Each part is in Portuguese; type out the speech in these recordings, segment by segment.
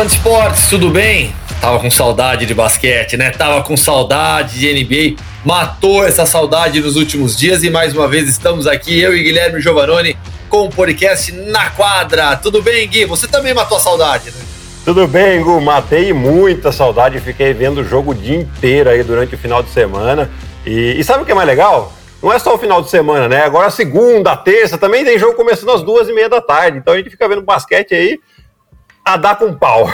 fã de esportes, tudo bem? Tava com saudade de basquete, né? Tava com saudade de NBA. Matou essa saudade nos últimos dias e mais uma vez estamos aqui, eu e Guilherme Giovanoni, com o podcast Na Quadra. Tudo bem, Gui? Você também matou a saudade, né? Tudo bem, Gu. Matei muita saudade. Fiquei vendo o jogo o dia inteiro aí durante o final de semana. E, e sabe o que é mais legal? Não é só o final de semana, né? Agora segunda, terça, também tem jogo começando às duas e meia da tarde. Então a gente fica vendo basquete aí a dar com pau.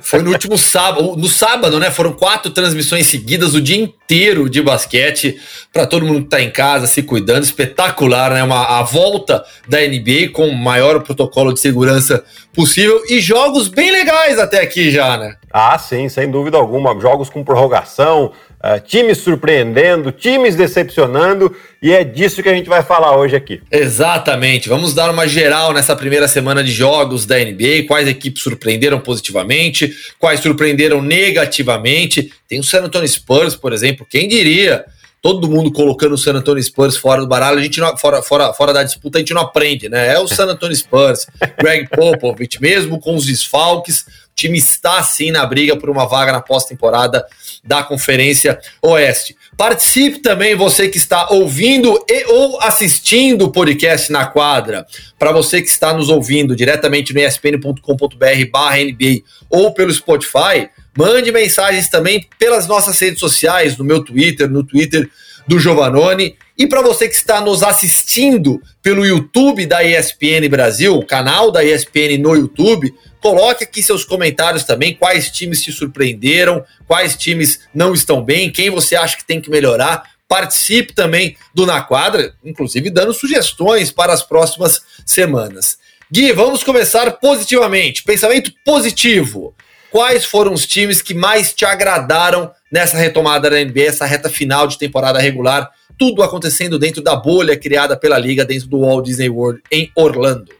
Foi no último sábado, no sábado, né? Foram quatro transmissões seguidas, o dia inteiro de basquete, para todo mundo que tá em casa se cuidando, espetacular, né? Uma, a volta da NBA com o maior protocolo de segurança possível e jogos bem legais até aqui já, né? Ah, sim, sem dúvida alguma. Jogos com prorrogação, Uh, times surpreendendo, times decepcionando, e é disso que a gente vai falar hoje aqui. Exatamente. Vamos dar uma geral nessa primeira semana de jogos da NBA, quais equipes surpreenderam positivamente, quais surpreenderam negativamente. Tem o San Antonio Spurs, por exemplo, quem diria? Todo mundo colocando o San Antonio Spurs fora do baralho, a gente não, fora, fora, fora da disputa, a gente não aprende, né? É o San Antonio Spurs, Greg Popovich, mesmo com os desfalques, o time está sim na briga por uma vaga na pós-temporada da Conferência Oeste. Participe também você que está ouvindo e ou assistindo o podcast na quadra. Para você que está nos ouvindo diretamente no espn.com.br/nba ou pelo Spotify, mande mensagens também pelas nossas redes sociais, no meu Twitter, no Twitter do Giovanoni. E para você que está nos assistindo pelo YouTube da ESPN Brasil, o canal da ESPN no YouTube, Coloque aqui seus comentários também, quais times te surpreenderam, quais times não estão bem, quem você acha que tem que melhorar. Participe também do Na Quadra, inclusive dando sugestões para as próximas semanas. Gui, vamos começar positivamente. Pensamento positivo. Quais foram os times que mais te agradaram nessa retomada da NBA, essa reta final de temporada regular? Tudo acontecendo dentro da bolha criada pela liga dentro do Walt Disney World em Orlando.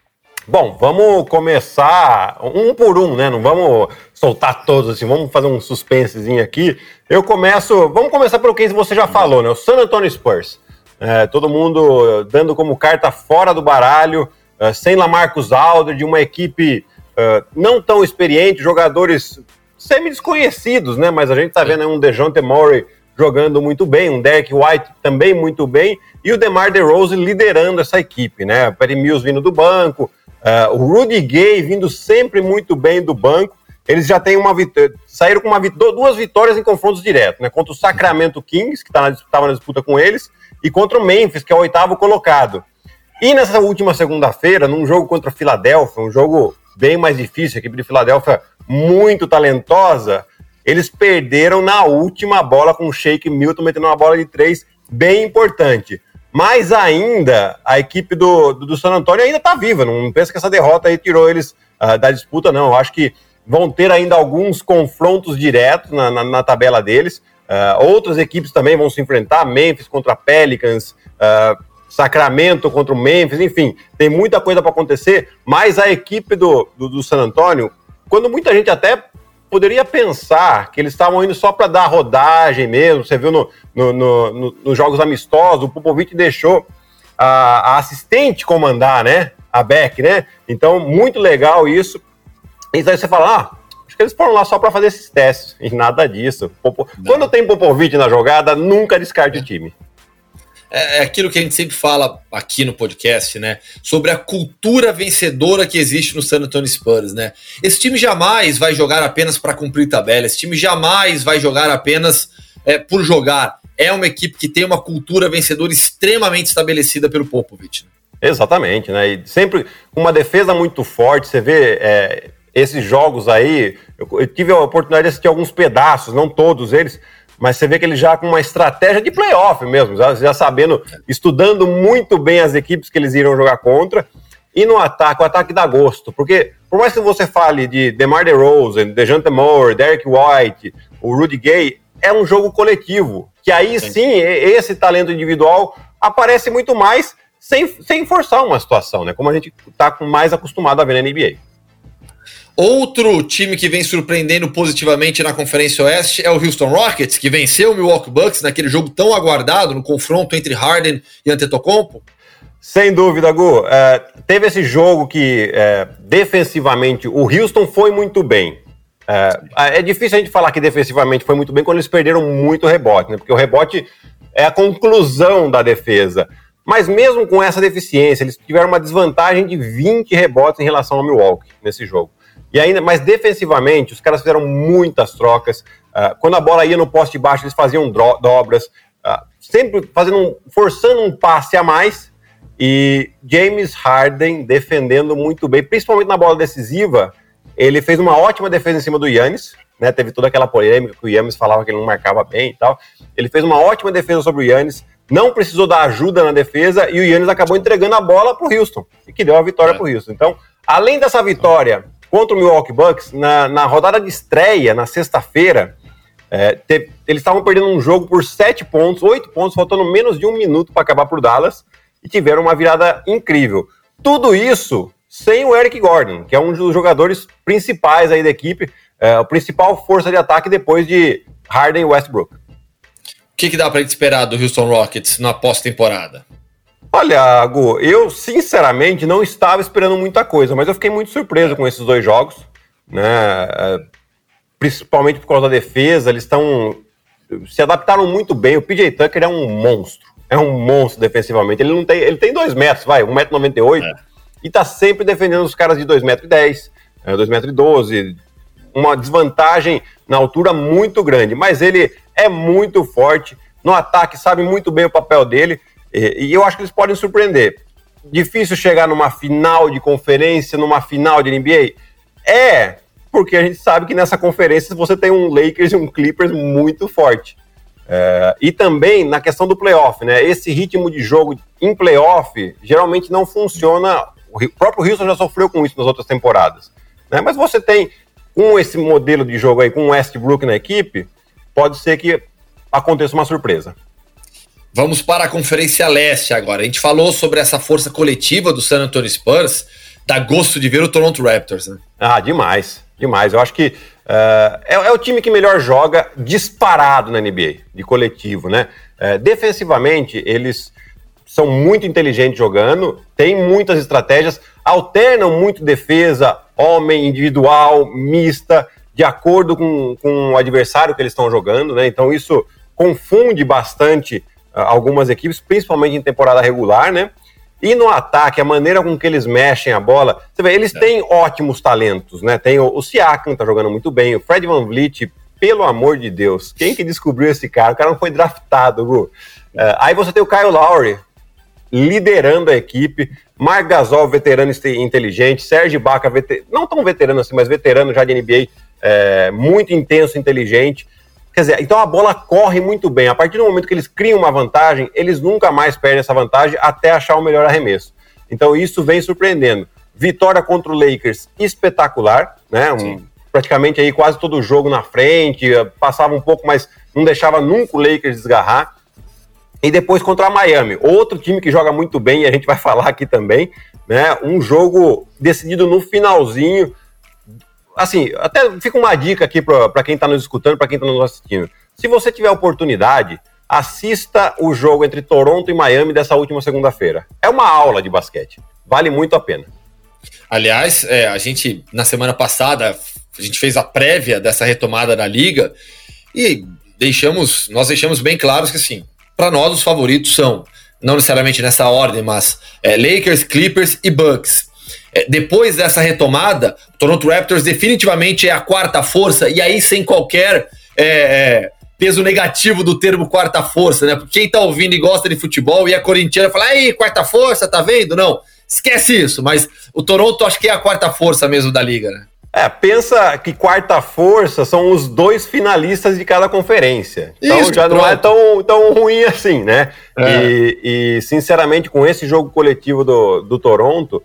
Bom, vamos começar um por um, né? Não vamos soltar todos assim, vamos fazer um suspensezinho aqui. Eu começo, vamos começar pelo que você já falou, né? O San Antonio Spurs. É, todo mundo dando como carta fora do baralho, é, sem Lamarcus Aldridge, uma equipe é, não tão experiente, jogadores semi-desconhecidos, né? Mas a gente tá vendo aí um DeJounte Murray jogando muito bem, um Derek White também muito bem, e o DeMar DeRozan liderando essa equipe, né? Perry Mills vindo do banco, Uh, o Rudy Gay vindo sempre muito bem do banco. Eles já têm uma vitória, saíram com uma duas vitórias em confrontos diretos, né? Contra o Sacramento Kings, que estava tá na, na disputa com eles, e contra o Memphis, que é o oitavo colocado. E nessa última segunda-feira, num jogo contra a Filadélfia, um jogo bem mais difícil, a equipe de Filadélfia muito talentosa, eles perderam na última bola com o Shake Milton metendo uma bola de três bem importante. Mas ainda, a equipe do, do, do San Antonio ainda está viva. Não pensa que essa derrota aí tirou eles uh, da disputa, não. Eu acho que vão ter ainda alguns confrontos diretos na, na, na tabela deles. Uh, outras equipes também vão se enfrentar, Memphis contra Pelicans, uh, Sacramento contra o Memphis, enfim, tem muita coisa para acontecer, mas a equipe do, do, do, San Antonio, quando muita gente até poderia pensar que eles estavam indo só para dar rodagem mesmo. Você viu nos no, no, no, no, jogos amistosos, o Popovic deixou a, a, assistente comandar, né? A Beck, né? Então, muito legal isso. Então você fala, ah, acho que eles foram lá só para fazer esses testes. E nada disso. Popo... Quando tem Popovic na jogada, nunca descarte o time é, é aquilo que a gente sempre fala aqui no podcast, né? Sobre a cultura vencedora que existe no San Antonio Spurs, né? Esse time jamais vai jogar apenas para cumprir tabela, esse time jamais vai jogar apenas é, por jogar. É uma equipe que tem uma cultura vencedora extremamente estabelecida pelo Popovich. Né? Exatamente, né? E sempre uma defesa muito forte. Você vê é, esses jogos aí. Eu, eu tive a oportunidade de assistir alguns pedaços, não todos eles mas você vê que ele já com uma estratégia de playoff mesmo, já, já sabendo, estudando muito bem as equipes que eles iriam jogar contra. E no ataque, o ataque dá gosto, porque por mais que você fale de DeMar DeRozan, DeJounte Moore, Derek White, o Rudy Gay, é um jogo coletivo, que aí sim, sim esse talento individual aparece muito mais sem, sem forçar uma situação, né? Como a gente está mais acostumado a ver na NBA. Outro time que vem surpreendendo positivamente na Conferência Oeste é o Houston Rockets, que venceu o Milwaukee Bucks naquele jogo tão aguardado no confronto entre Harden e Antetokounmpo. Sem dúvida, Gu. É, teve esse jogo que é, defensivamente o Houston foi muito bem. É, é, difícil a gente falar que defensivamente foi muito bem quando eles perderam muito rebote, né? Porque o rebote é a conclusão da defesa. Mas mesmo com essa deficiência, eles tiveram uma desvantagem de 20 rebotes em relação ao Milwaukee nesse jogo. E ainda, mas defensivamente, os caras fizeram muitas trocas. Uh, quando a bola ia no poste baixo, eles faziam dobras, uh, sempre fazendo um, forçando um passe a mais. E James Harden defendendo muito bem, principalmente na bola decisiva. Ele fez uma ótima defesa em cima do Yannis, né? Teve toda aquela polêmica que o Yannis falava que ele não marcava bem e tal. Ele fez uma ótima defesa sobre o Yannis, não precisou dar ajuda na defesa e o Yannis acabou entregando a bola para o Houston e que deu a vitória é. para o Houston. Então, além dessa vitória contra o Milwaukee Bucks, na, na rodada de estreia, na sexta-feira, é, eles estavam perdendo um jogo por sete pontos, oito pontos, faltando menos de um minuto para acabar por Dallas, e tiveram uma virada incrível. Tudo isso sem o Eric Gordon, que é um dos jogadores principais aí da equipe, é, a principal força de ataque depois de Harden e Westbrook. O que, que dá para esperar do Houston Rockets na pós-temporada? Olha, Gu, eu sinceramente não estava esperando muita coisa, mas eu fiquei muito surpreso com esses dois jogos, né? É, principalmente por causa da defesa, eles estão se adaptaram muito bem. O PJ Tucker é um monstro, é um monstro defensivamente. Ele não tem, ele tem dois metros, vai, 1,98m, é. e tá sempre defendendo os caras de 2,10m, 2,12m, uma desvantagem na altura muito grande, mas ele é muito forte, no ataque sabe muito bem o papel dele. E, eu acho que eles podem surpreender. Difícil chegar numa final de conferência, numa final de NBA? É, porque a gente sabe que nessa conferência você tem um Lakers e um Clippers muito forte. É, e também na questão do playoff, né? Esse ritmo de jogo em playoff geralmente não funciona. O próprio Houston já sofreu com isso nas outras temporadas. Né? Mas você tem, com esse modelo de jogo aí, com o Westbrook na equipe, pode ser que aconteça uma surpresa. Vamos para a Conferência Leste agora. A gente falou sobre essa força coletiva do San Antonio Spurs. Dá gosto de ver o Toronto Raptors, né? Ah, demais, demais. Eu acho que uh, é, é, o time que melhor joga disparado na NBA, de coletivo, né? Uh, defensivamente, eles são muito inteligentes jogando, têm muitas estratégias, alternam muito defesa, homem, individual, mista, de acordo com, com o adversário que eles estão jogando, né? Então isso confunde bastante algumas equipes, principalmente em temporada regular, né? E no ataque, a maneira com que eles mexem a bola, você vê, eles é. têm ótimos talentos, né? Tem o, o Siakam, tá jogando muito bem, o Fred Van Vliet, pelo amor de Deus, quem que descobriu esse cara? O cara não foi draftado, Gu. Uh, aí você tem o Kyle Lowry liderando a equipe, Marc Gasol, veterano inteligente, Sérgio Baca, veter... não tão veterano assim, mas veterano já de NBA, é, muito intenso, inteligente. Quer dizer, então a bola corre muito bem. A partir do momento que eles criam uma vantagem, eles nunca mais perdem essa vantagem até achar o melhor arremesso. Então isso vem surpreendendo. Vitória contra o Lakers espetacular, né? Um, praticamente aí quase todo o jogo na frente, passava um pouco, mas não deixava nunca o Lakers desgarrar. E depois contra a Miami, outro time que joga muito bem, e a gente vai falar aqui também, né? Um jogo decidido no finalzinho, assim, até fica uma dica aqui para quem está nos escutando, para quem está nos assistindo. Se você tiver oportunidade, assista o jogo entre Toronto e Miami dessa última segunda-feira. É uma aula de basquete. Vale muito a pena. Aliás, é, a gente, na semana passada, a gente fez a prévia dessa retomada da liga e deixamos, nós deixamos bem claros que, assim, para nós os favoritos são, não necessariamente nessa ordem, mas é, Lakers, Clippers e Bucks. É, depois dessa retomada, o Toronto Raptors definitivamente é a quarta força, e aí sem qualquer é, é, peso negativo do termo quarta força, né? Porque quem tá ouvindo e gosta de futebol e a corintiana fala, aí, quarta força, tá vendo? Não, esquece isso, mas o Toronto acho que é a quarta força mesmo da liga, né? É, pensa que quarta força são os dois finalistas de cada conferência. Então Isso, já pronto. não é tão, tão ruim assim, né? É. E, e, sinceramente, com esse jogo coletivo do, do Toronto,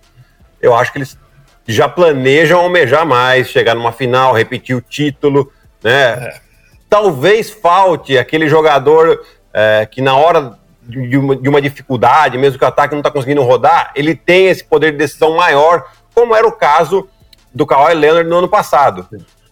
eu acho que eles já planejam almejar mais, chegar numa final, repetir o título, né? É. Talvez falte aquele jogador é, que na hora de uma, de uma, dificuldade, mesmo que o ataque não está conseguindo rodar, ele tem esse poder de decisão maior, como era o caso do Kawhi Leonard no ano passado.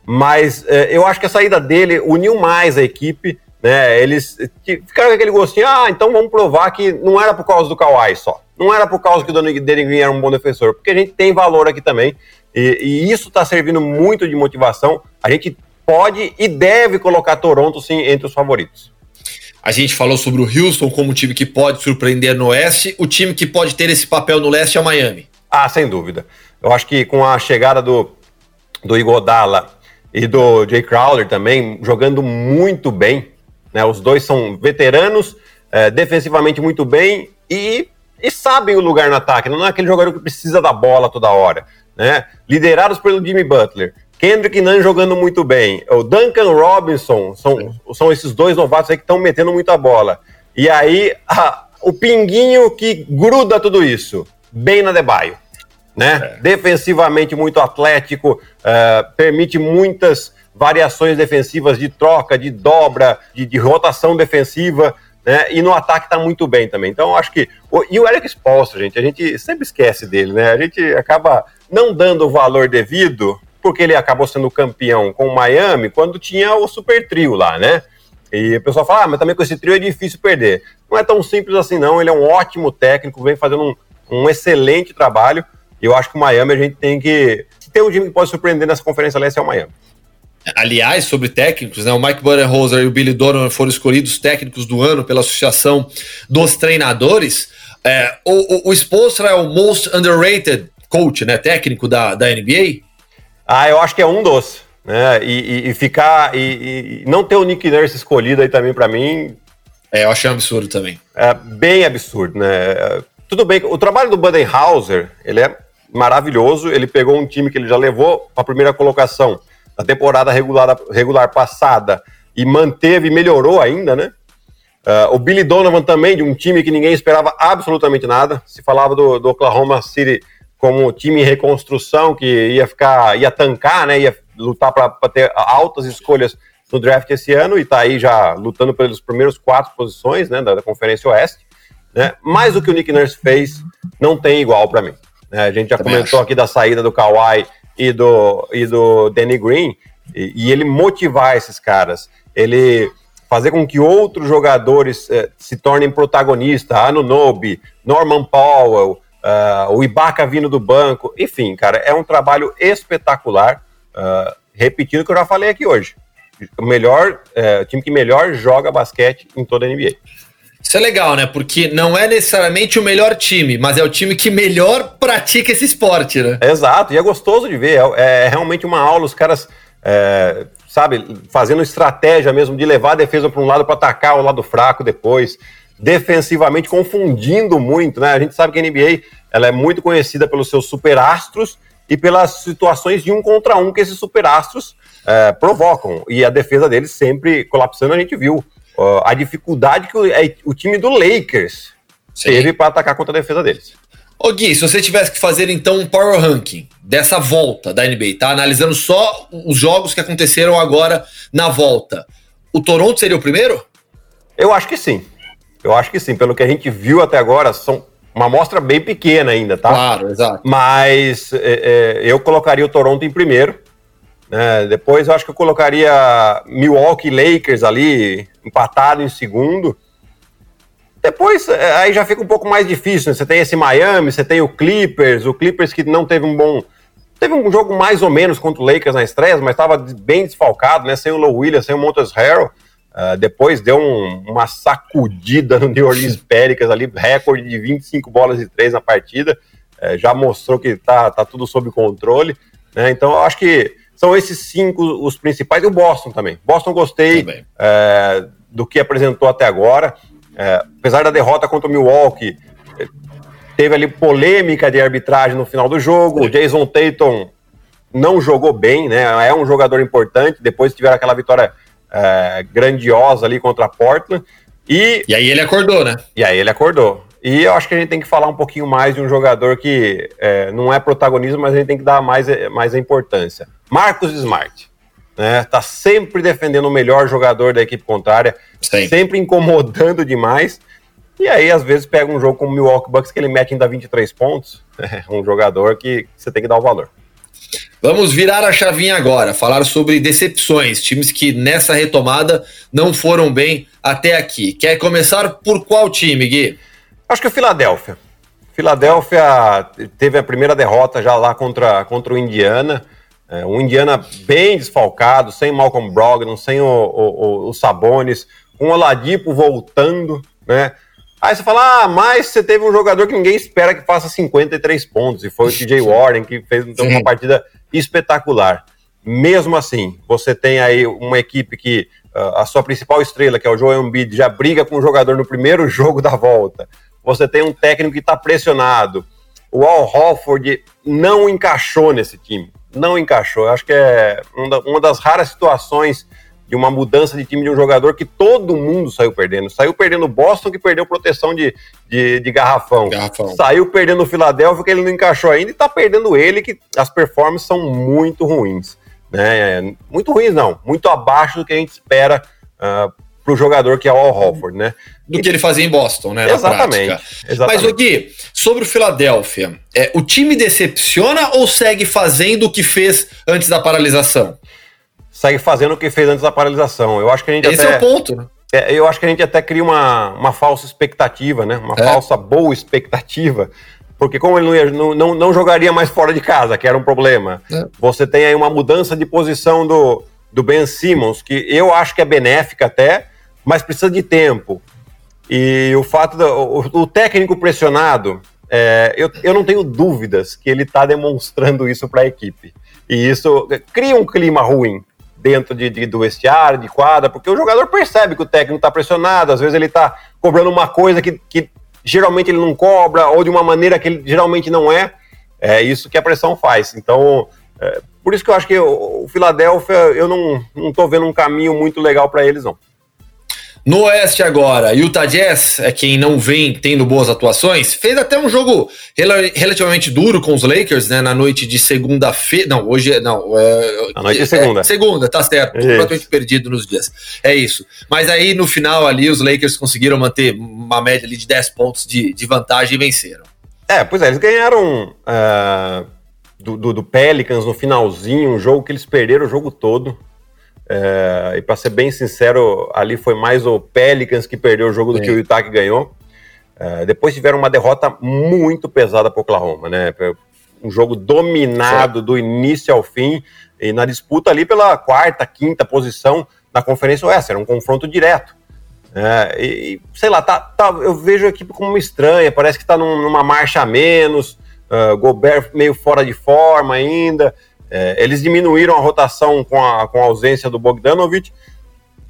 Mas é, eu acho que a saída dele uniu mais a equipe, né? Eles ficaram com aquele gostinho, ah, então vamos provar que não era por causa do Kawhi só. Não era por causa que o Green era um bom defensor, porque a gente tem valor aqui também, e, e isso está servindo muito de motivação. A gente pode e deve colocar Toronto, sim, entre os favoritos. A gente falou sobre o Houston como um time que pode surpreender no Oeste. O time que pode ter esse papel no Leste é o Miami. Ah, sem dúvida. Eu acho que com a chegada do, do Igodala e do Jay Crowder também, jogando muito bem, né? Os dois são veteranos, é, defensivamente muito bem e, e sabem o lugar no ataque. Não é aquele jogador que precisa da bola toda hora, né? Liderados pelo Jimmy Butler. Kendrick Nunn jogando muito bem. O Duncan Robinson, são, são esses dois novatos aí que estão metendo muita bola. E aí, a, o pinguinho que gruda tudo isso, bem na Debaio. Né? É. Defensivamente muito atlético, uh, permite muitas variações defensivas de troca, de dobra, de, de rotação defensiva, né? E no ataque tá muito bem também. Então, acho que. E o Eric Spolstra, gente, a gente sempre esquece dele, né? A gente acaba não dando o valor devido porque ele acabou sendo campeão com o Miami quando tinha o super trio lá, né? E o pessoal fala, ah, mas também com esse trio é difícil perder. Não é tão simples assim, não. Ele é um ótimo técnico, vem fazendo um, um excelente trabalho. E eu acho que o Miami a gente tem que. Se tem um time que pode surpreender nessa Conferência Leste é o Miami. Aliás, sobre técnicos, né? O Mike Budenholzer e o Billy Donovan foram escolhidos técnicos do ano pela Associação dos Treinadores. É, o, o, o Spolstra é o most underrated coach, né? Técnico da, da NBA. Ah, eu acho que é um dos. Né? E, e, e ficar. E, e, não ter o Nick Nurse escolhido aí também, para mim. É, eu achei um absurdo também. É bem absurdo, né? Tudo bem, o trabalho do Budenhauser, ele é maravilhoso. Ele pegou um time que ele já levou para a primeira colocação na temporada regular, regular passada e manteve e melhorou ainda, né? Uh, o Billy Donovan também, de um time que ninguém esperava absolutamente nada. Se falava do, do Oklahoma City como time em reconstrução que ia ficar, ia tancar, né? Ia lutar para ter altas escolhas no draft esse ano e está aí já lutando pelos primeiros quatro posições, né? Da, da Conferência Oeste. Né? Mas o que o Nick Nurse fez não tem igual para mim. Né? A gente já Também comentou acho. aqui da saída do Kawhi e do, e do Danny Green e, e ele motivar esses caras, ele fazer com que outros jogadores eh, se tornem protagonistas, Anunobi, Norman Powell, uh, o Ibaka vindo do banco, enfim, cara, é um trabalho espetacular. Uh, repetindo o que eu já falei aqui hoje. O melhor, uh, time que melhor joga basquete em toda a NBA. Isso é legal, né? Porque não é necessariamente o melhor time, mas é o time que melhor pratica esse esporte, né? Exato, e é gostoso de ver. É, é realmente uma aula, os caras, é, sabe, fazendo estratégia mesmo de levar a defesa para um lado para atacar o lado fraco depois defensivamente confundindo muito, né? A gente sabe que a NBA ela é muito conhecida pelos seus superastros e pelas situações de um contra um que esses superastros é, provocam. E a defesa deles sempre colapsando, a gente viu a dificuldade que o, é, o time do Lakers Sim. teve para atacar contra a defesa deles. Ô Gui, se você tivesse que fazer então um power ranking dessa volta da NBA, tá? Analisando só os jogos que aconteceram agora na volta, o Toronto seria o primeiro? Eu acho que sim. Eu acho que sim, pelo que a gente viu até agora, são uma amostra bem pequena ainda, tá? Claro, exato. Mas é, é, eu colocaria o Toronto em primeiro. Né? Depois eu acho que eu colocaria Milwaukee Lakers ali, empatado em segundo. Depois é, aí já fica um pouco mais difícil. Né? Você tem esse Miami, você tem o Clippers, o Clippers que não teve um bom. Teve um jogo mais ou menos contra o Lakers na estreia, mas estava bem desfalcado, né? Sem o Low Williams, sem o Montes Harrell. Uh, depois deu um, uma sacudida no New Orleans Pelicans ali, recorde de 25 bolas de três na partida. Uh, já mostrou que tá, tá tudo sob controle. Né? Então, eu acho que são esses cinco os principais. E o Boston também. Boston gostei uh, do que apresentou até agora. É, apesar da derrota contra o Milwaukee, teve ali polêmica de arbitragem no final do jogo. O Jason Tatum não jogou bem, né? É um jogador importante. Depois tiveram aquela vitória é, grandiosa ali contra a Portland. E, e aí ele acordou, né? E aí ele acordou. E eu acho que a gente tem que falar um pouquinho mais de um jogador que é, não é protagonismo, mas a gente tem que dar mais, mais importância. Marcos Smart. Né, tá sempre defendendo o melhor jogador da equipe contrária, Sim. sempre incomodando demais. E aí, às vezes, pega um jogo como o Milwaukee Bucks que ele mete ainda 23 pontos. É um jogador que você tem que dar o valor. Vamos virar a chavinha agora, falar sobre decepções, times que nessa retomada não foram bem até aqui. Quer começar por qual time, Gui? Acho que o Filadélfia. Filadélfia teve a primeira derrota já lá contra, contra o Indiana. É, um Indiana bem desfalcado, sem Malcolm Brogdon, sem o, o, o, Sabonis, com o Oladipo voltando, né? Aí você fala, ah, mas você teve um jogador que ninguém espera que faça 53 pontos, e foi o TJ Warren, que fez então, uma partida espetacular. Mesmo assim, você tem aí uma equipe que uh, a sua principal estrela, que é o Joel Embiid, já briga com o jogador no primeiro jogo da volta. Você tem um técnico que está pressionado. O Al Hofford não encaixou nesse time não encaixou. Eu acho que é uma das raras situações de uma mudança de time de um jogador que todo mundo saiu perdendo. Saiu perdendo o Boston, que perdeu proteção de, de, de garrafão. garrafão. Saiu perdendo o Philadelphia, que ele não encaixou ainda, e tá perdendo ele, que as performances são muito ruins. Né? Muito ruins, não. Muito abaixo do que a gente espera uh, para o jogador que é o Al Hofford, né? Do que ele fazia em Boston, né? Exatamente. exatamente. Mas, Gui, sobre o Philadelphia, é, o time decepciona ou segue fazendo o que fez antes da paralisação? Segue fazendo o que fez antes da paralisação. Eu acho que a gente Esse até, é o ponto, né? É, eu acho que a gente até cria uma, uma falsa expectativa, né? Uma é. falsa boa expectativa. Porque como ele não, ia, não, não, não, jogaria mais fora de casa, que era um problema, é. você tem aí uma mudança de posição do, do Ben Simmons, que eu acho que é benéfica até, mas precisa de tempo. E o fato do o, o técnico pressionado, é, eu, eu não tenho dúvidas que ele está demonstrando isso para a equipe. E isso cria um clima ruim dentro de, de, do vestiário, de quadra, porque o jogador percebe que o técnico está pressionado, às vezes ele está cobrando uma coisa que, que geralmente ele não cobra, ou de uma maneira que ele geralmente não é. É isso que a pressão faz. Então, é, por isso que eu acho que o, o Philadelphia, eu não, não vendo um caminho muito legal para eles, não. No Oeste agora, Utah Jazz é quem não vem tendo boas atuações. Fez até um jogo rel relativamente duro com os Lakers, né? Na noite de segunda-feira. Não, hoje é. Não, é, na noite de segunda. É, segunda, tá certo. Completamente perdido nos dias. É isso. Mas aí no final ali, os Lakers conseguiram manter uma média ali de 10 pontos de, de vantagem e venceram. É, pois é, eles ganharam uh, do, do, do Pelicans no finalzinho, um jogo que eles perderam o jogo todo. É, e para ser bem sincero, ali foi mais o Pelicans que perdeu o jogo do Sim. que o Utah que ganhou. É, depois tiveram uma derrota muito pesada para o Oklahoma, né? Um jogo dominado Sim. do início ao fim e na disputa ali pela quarta, quinta posição na Conferência Oeste. Era um confronto direto. É, e, sei lá, tá, tá, eu vejo a equipe como estranha, parece que está num, numa marcha a menos. Uh, Gobert meio fora de forma ainda. É, eles diminuíram a rotação com a, com a ausência do Bogdanovich.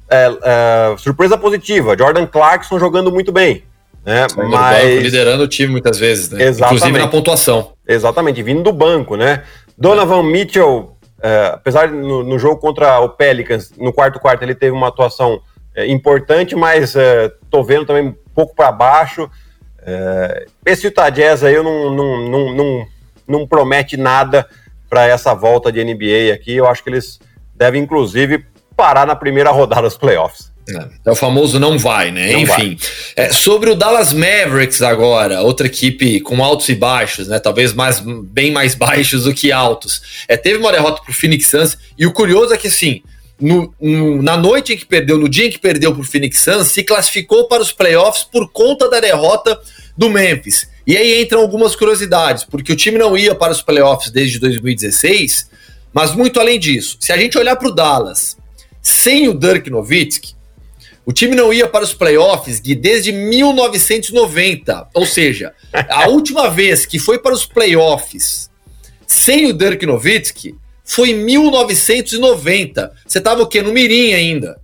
É, é, surpresa positiva, Jordan Clarkson jogando muito bem. Né? Mas... Liderando o time muitas vezes, né? Exatamente. inclusive na pontuação. Exatamente, vindo do banco, né? Donovan Mitchell, é, apesar de no, no, jogo contra o Pelicans, no quarto quarto ele teve uma atuação é, importante, mas é, tô vendo também um pouco para baixo. esse Utah Jazz aí eu não, não, não, não, não promete nada para essa volta de NBA aqui. Eu acho que eles devem, inclusive, parar na primeira rodada dos playoffs. É, é o famoso não vai, né? Não Enfim, é, sobre o Dallas Mavericks agora, outra equipe com altos e baixos, né? Talvez mais, bem mais baixos do que altos. É, teve uma derrota para o Phoenix Suns e o curioso é que, assim, no, no, na noite em que perdeu, no dia em que perdeu para o Phoenix Suns, se classificou para os playoffs por conta da derrota do Memphis. E aí entram algumas curiosidades, porque o time não ia para os playoffs desde 2016, mas muito além disso, se a gente olhar para o Dallas sem o Dirk Nowitzki, o time não ia para os playoffs de desde 1990. Ou seja, a última vez que foi para os playoffs sem o Dirk Nowitzki foi em 1990. Você estava o quê? No Mirim ainda.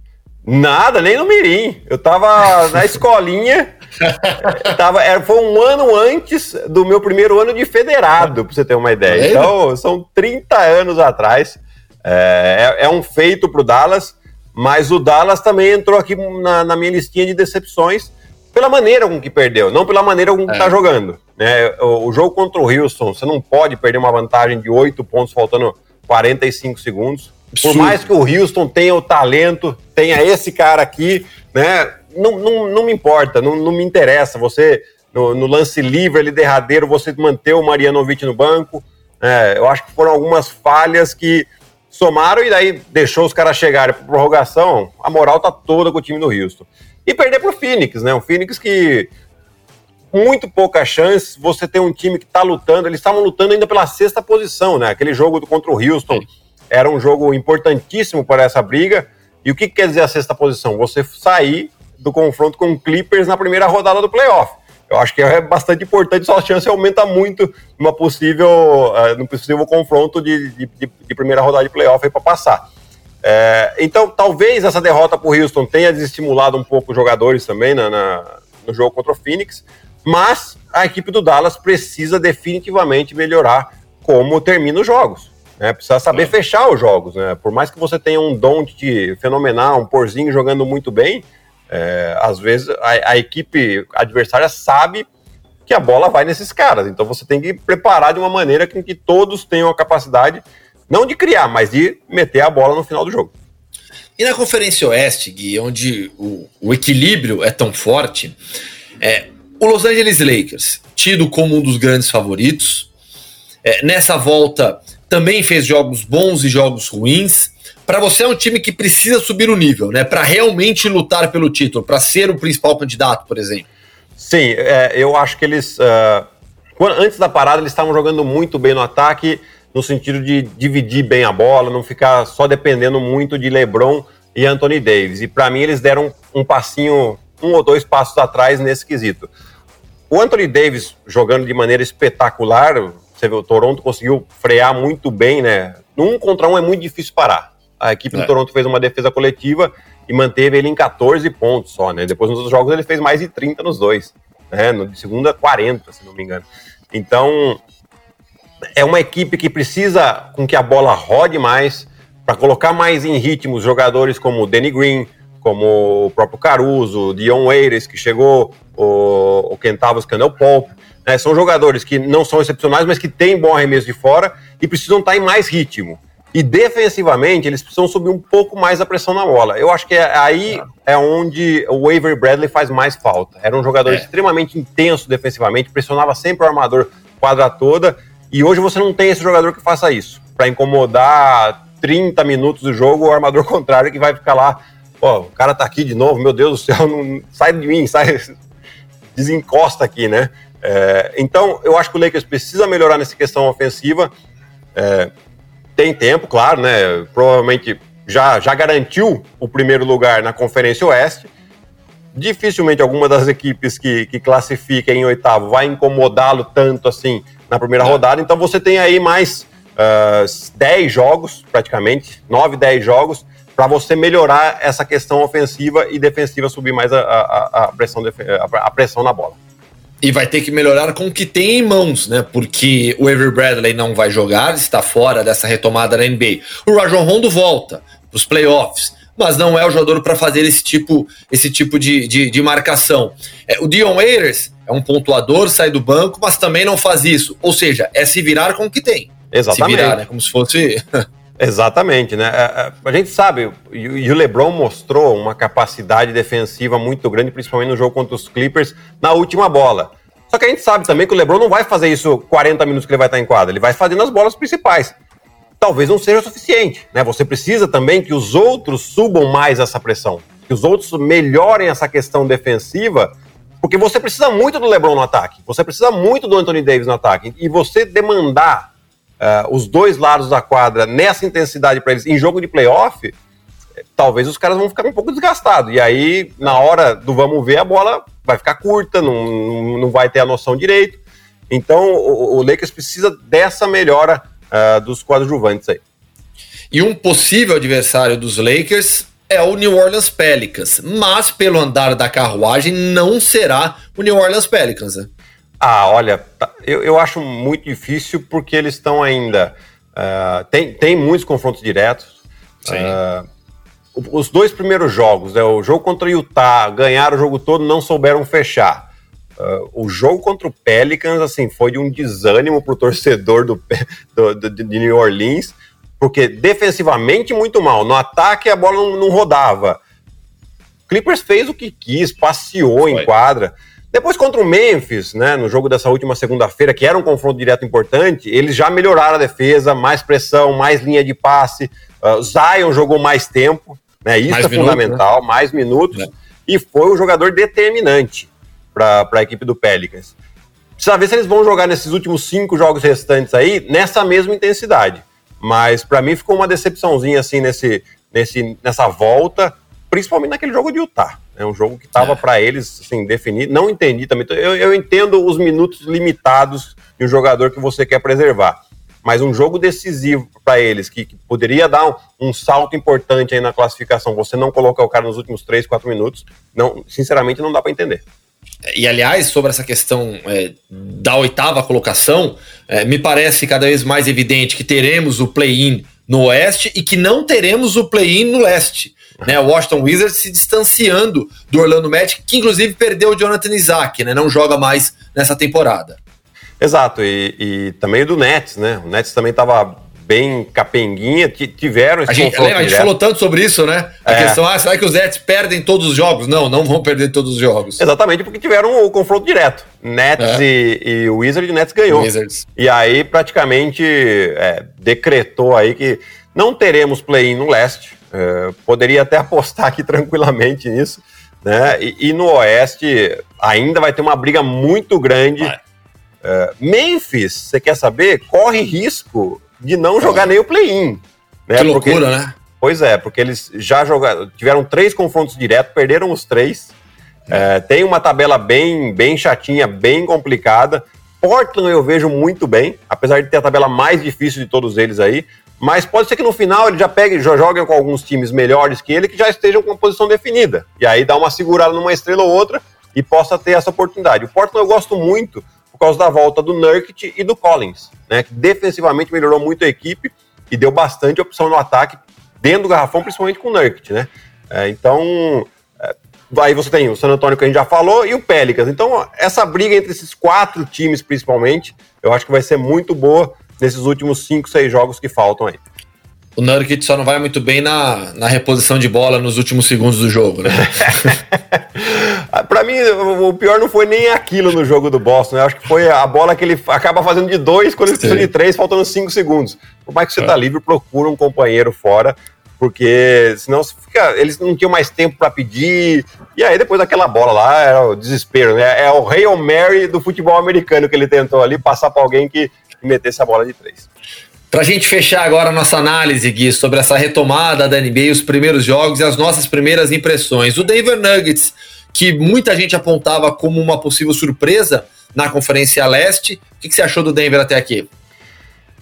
Nada, nem no Mirim. Eu estava na escolinha Tava, era, foi um ano antes do meu primeiro ano de federado, para você ter uma ideia. Então, são 30 anos atrás. É, é, é um feito para o Dallas, mas o Dallas também entrou aqui na, na, minha listinha de decepções pela maneira com que perdeu, não pela maneira com que está é. jogando. Né? O, o, jogo contra o Houston, você não pode perder uma vantagem de 8 pontos faltando 45 segundos. Por mais que o Houston tenha o talento, tenha esse cara aqui, né? Não, não, não me importa, não, não me interessa. Você, no, no, lance livre ali derradeiro, você manter o Marianovic no banco. É, eu acho que foram algumas falhas que somaram e daí deixou os caras chegarem para prorrogação. A moral tá toda com o time do Houston. E perder para o Phoenix, né? O Phoenix que muito pouca chance você ter um time que está lutando. Eles estavam lutando ainda pela sexta posição, né? Aquele jogo contra o Houston era um jogo importantíssimo para essa briga. E o que quer dizer a sexta posição? Você sair do confronto com o Clippers na primeira rodada do playoff. Eu acho que é bastante importante, sua chance aumenta muito numa possível, uh, num possível confronto de, de, de primeira rodada de playoff para passar. É, então, talvez essa derrota para o Houston tenha desestimulado um pouco os jogadores também na, na, no jogo contra o Phoenix, mas a equipe do Dallas precisa definitivamente melhorar como termina os jogos. Né? Precisa saber fechar os jogos. Né? Por mais que você tenha um dom de fenomenal, um porzinho jogando muito bem, é, às vezes a, a, equipe adversária sabe que a bola vai nesses caras. Então você tem que preparar de uma maneira que, que todos tenham a capacidade, não de criar, mas de meter a bola no final do jogo. E na Conferência Oeste, Gui, onde o, o equilíbrio é tão forte, é, o Los Angeles Lakers, tido como um dos grandes favoritos, é, nessa volta também fez jogos bons e jogos ruins. Para você é um time que precisa subir o nível, né? Para realmente lutar pelo título, para ser o principal candidato, por exemplo. Sim, é, eu acho que eles. Uh, antes da parada, eles estavam jogando muito bem no ataque, no sentido de dividir bem a bola, não ficar só dependendo muito de LeBron e Anthony Davis. E para mim, eles deram um passinho, um ou dois passos atrás nesse quesito. O Anthony Davis jogando de maneira espetacular, você vê, o Toronto conseguiu frear muito bem, né? Num contra um é muito difícil parar. A equipe é. do Toronto fez uma defesa coletiva e manteve ele em 14 pontos só, né? Depois nos outros jogos ele fez mais de 30 nos dois, né? No de segunda 40, se não me engano. Então, é uma equipe que precisa com que a bola rode mais para colocar mais em ritmo os jogadores como o Danny Green, como o próprio Caruso, Dion Waiters, que chegou, o, o Kentavos Canel Pop. Né? São jogadores que não são excepcionais, mas que têm bom arremesso de fora e precisam estar em mais ritmo. E defensivamente, eles precisam subir um pouco mais a pressão na bola. Eu acho que é, aí é onde o Avery Bradley faz mais falta. Era um jogador é. extremamente intenso defensivamente, pressionava sempre o armador quadra toda. E hoje você não tem esse jogador que faça isso. Para incomodar 30 minutos do jogo, o armador contrário que vai ficar lá. Ó, o cara tá aqui de novo, meu Deus do céu, não, sai de mim, sai, desencosta aqui, né? É, então, eu acho que o Lakers precisa melhorar nessa questão ofensiva. É, tem tempo, claro, né? Provavelmente já, já garantiu o primeiro lugar na Conferência Oeste. Dificilmente alguma das equipes que, que classifica em oitavo vai incomodá-lo tanto assim na primeira rodada. Então você tem aí mais uh, ah, 10 jogos, praticamente, 9, 10 jogos, para você melhorar essa questão ofensiva e defensiva, subir mais a, a, a pressão, a pressão na bola. E vai ter que melhorar com o que tem em mãos, né? Porque o Avery Bradley não vai jogar, está fora dessa retomada na NBA. O Rajon Rondo volta para os playoffs, mas não é o jogador para fazer esse tipo, esse tipo de, de, de marcação. É, o Dion Waiters é um pontuador, sai do banco, mas também não faz isso. Ou seja, é se virar com o que tem. Exatamente. Se virar, né? Como se fosse. Exatamente, né? É, é, a gente sabe, e o LeBron mostrou uma capacidade defensiva muito grande, principalmente no jogo contra os Clippers, na última bola. Só que a gente sabe também que o LeBron não vai fazer isso 40 minutos que ele vai estar em quadra, ele vai fazer nas bolas principais. Talvez não seja o suficiente, né? Você precisa também que os outros subam mais essa pressão, que os outros melhorem essa questão defensiva, porque você precisa muito do LeBron no ataque, você precisa muito do Anthony Davis no ataque, e você demandar uh, os dois lados da quadra nessa intensidade para eles em jogo de playoff, talvez os caras vão ficar um pouco desgastados. E aí, na hora do vamos ver, a bola vai ficar curta, não, não vai ter a noção direito. Então, o, o Lakers precisa dessa melhora uh, dos coadjuvantes aí. E um possível adversário dos Lakers é o New Orleans Pelicans, mas pelo andar da carruagem não será o New Orleans Pelicans. Né? Ah, olha, tá, eu, eu acho muito difícil porque eles estão ainda. Uh, tem, tem muitos confrontos diretos. Sim. Uh, os dois primeiros jogos, né, o jogo contra o Utah, ganharam o jogo todo, não souberam fechar. Uh, o jogo contra o Pelicans, assim, foi de um desânimo para o torcedor do, do, do, de New Orleans, porque defensivamente muito mal. No ataque a bola não, não rodava. Clippers fez o que quis, passeou foi. em quadra. Depois contra o Memphis, né, no jogo dessa última segunda-feira, que era um confronto direto importante, eles já melhoraram a defesa, mais pressão, mais linha de passe. Uh, Zion jogou mais tempo, né? Isso mais é minuto, fundamental, né? mais minutos, é. e foi um jogador determinante. para a equipe do Pelicans. Precisa ver se eles vão jogar nesses últimos cinco jogos restantes aí nessa mesma intensidade. Mas para mim ficou uma decepçãozinha assim nesse, nesse, nessa volta, principalmente naquele jogo de Utah. É um jogo que estava é. para eles assim, definido. Não entendi também. Eu, eu entendo os minutos limitados de um jogador que você quer preservar. Mas um jogo decisivo para eles, que, que, poderia dar um, um, salto importante aí na classificação, você não colocar o cara nos últimos 3, 4 minutos, não, sinceramente não dá para entender. E aliás, sobre essa questão é, da oitava colocação, é, me parece cada vez mais evidente que teremos o play-in no oeste e que não teremos o play-in no leste. Né, o Washington Wizards se distanciando do Orlando Magic, que inclusive perdeu o Jonathan Isaac, né, não joga mais nessa temporada. Exato, e, e também do Nets, né? O Nets também estava bem capenguinha, tiveram esse a gente, a gente falou tanto sobre isso, né? A é. questão, ah, será que os Nets perdem todos os jogos? Não, não vão perder todos os jogos. Exatamente, porque tiveram o confronto direto. Nets é. e, e o Wizard, o Nets ganhou. Wizards. E aí praticamente é, decretou aí que não teremos play-in no leste. É, poderia até apostar aqui tranquilamente nisso. Né? E, e, no oeste ainda vai ter uma briga muito grande. Uh, Memphis, você quer saber? Corre risco de não jogar nem o play-in. Né? Que loucura, porque, né? Pois é, porque eles já jogaram, tiveram três confrontos diretos, perderam os três. É, tem uma tabela bem, bem chatinha, bem complicada. Portland eu vejo muito bem, apesar de ter a tabela mais difícil de todos eles aí. Mas pode ser que no final ele já pegue, já jogue com alguns times melhores que ele, que já estejam com uma posição definida. E aí dá uma segurada numa estrela ou outra e possa ter essa oportunidade. O Portland eu gosto muito por causa da volta do Nurkic e do Collins, né? Que defensivamente melhorou muito a equipe e deu bastante opção no ataque dentro do garrafão, principalmente com o Nurkic, né? É, então, é, aí você tem o San Antonio que a gente já falou e o Pelicans. Então, essa briga entre esses quatro times, principalmente, eu acho que vai ser muito boa nesses últimos cinco, seis jogos que faltam aí. O Nurkic só não vai muito bem na, na reposição de bola nos últimos segundos do jogo, né? para mim, o pior não foi nem aquilo no jogo do Boston. Eu acho que foi a bola que ele acaba fazendo de dois quando ele precisa de três, faltando cinco segundos. Por mais que você é. tá livre, procura um companheiro fora, porque senão fica, eles não tinham mais tempo para pedir. E aí, depois daquela bola lá, era o desespero, né? É o Hail Mary do futebol americano que ele tentou ali, passar para alguém que, que metesse a bola de três. Para a gente fechar agora a nossa análise, Gui, sobre essa retomada da NBA, os primeiros jogos e as nossas primeiras impressões. O Denver Nuggets, que muita gente apontava como uma possível surpresa na Conferência Leste. O que, que você achou do Denver até aqui?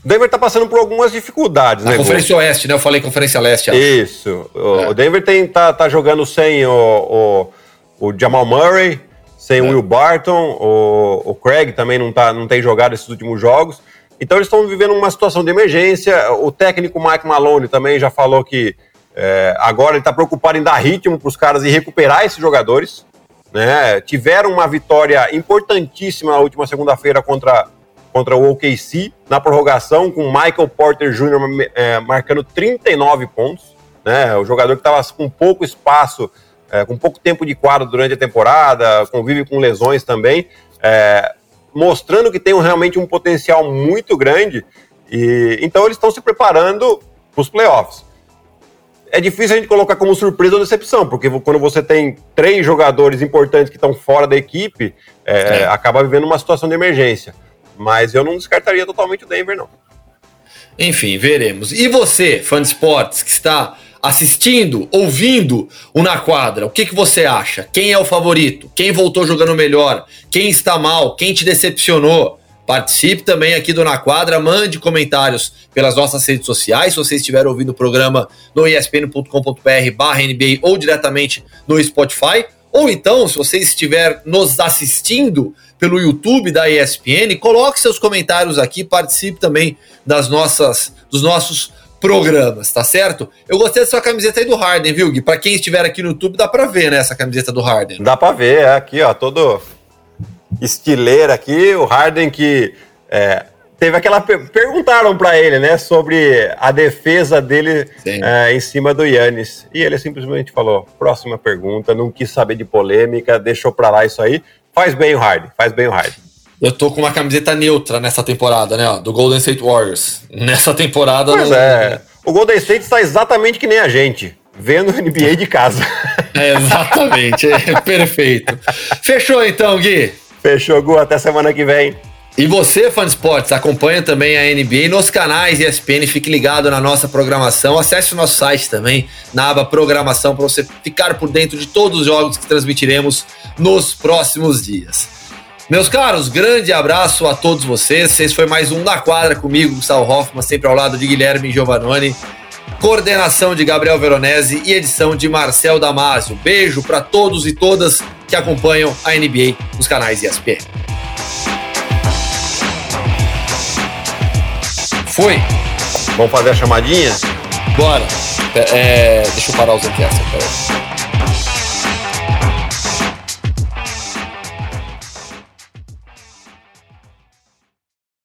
O Denver está passando por algumas dificuldades, na né? Conferência Oeste, né? Eu falei Conferência Leste. Acho. Isso. O, é. Denver tem, tá, tá jogando sem o, o, o Jamal Murray, sem é. o Will Barton, o, o Craig também não, tá, não tem jogado esses últimos jogos. Então eles estão vivendo uma situação de emergência. O técnico Mike Malone também já falou que é, agora ele está preocupado em dar ritmo para os caras e recuperar esses jogadores. Né? Tiveram uma vitória importantíssima na última segunda-feira contra, contra o OKC, na prorrogação, com Michael Porter Jr. É, marcando 39 pontos. Né? O jogador que estava com pouco espaço, é, com pouco tempo de quadro durante a temporada, convive com lesões também. É, mostrando que tem realmente um potencial muito grande. E então eles estão se preparando para os playoffs. É difícil a gente colocar como surpresa ou decepção, porque quando você tem três jogadores importantes que estão fora da equipe, é, é. acaba vivendo uma situação de emergência. Mas eu não descartaria totalmente o Denver, não. Enfim, veremos. E você, fã de esportes, que está assistindo, ouvindo o Na Quadra, o que, que você acha? Quem é o favorito? Quem voltou jogando melhor? Quem está mal? Quem te decepcionou? Participe também aqui do Na Quadra, mande comentários pelas nossas redes sociais, se você estiver ouvindo o programa no espn.com.br barra NBA ou diretamente no Spotify, ou então, se você estiver nos assistindo pelo YouTube da ESPN, coloque seus comentários aqui, participe também das nossas, dos nossos programas, tá certo? Eu gostei da sua camiseta aí do Harden, viu, Gui? Pra quem estiver aqui no YouTube, dá pra ver, né, essa camiseta do Harden. Dá pra ver, é aqui, ó, todo estileiro aqui, o Harden que é, teve aquela... Perguntaram para ele, né, sobre a defesa dele é, em cima do Yannis, e ele simplesmente falou, próxima pergunta, não quis saber de polêmica, deixou pra lá isso aí, faz bem o Harden, faz bem o Harden. Eu tô com uma camiseta neutra nessa temporada, né? Ó, do Golden State Warriors. Nessa temporada. Pois não... é. O Golden State está exatamente que nem a gente, vendo NBA de casa. É, exatamente, é, perfeito. Fechou então, Gui? Fechou, Gu, até semana que vem. E você, fã de esportes, acompanha também a NBA nos canais ESPN, fique ligado na nossa programação, acesse o nosso site também, na aba programação, para você ficar por dentro de todos os jogos que transmitiremos nos próximos dias. Meus caros, grande abraço a todos vocês. Esse foi mais um da quadra comigo, Gustavo Hoffman, sempre ao lado de Guilherme Giovannoni. Coordenação de Gabriel Veronese e edição de Marcel Damasio. Beijo para todos e todas que acompanham a NBA nos canais ESPN. Foi. Vamos fazer a chamadinha? Bora. É, é deixa eu parar os. Peraí.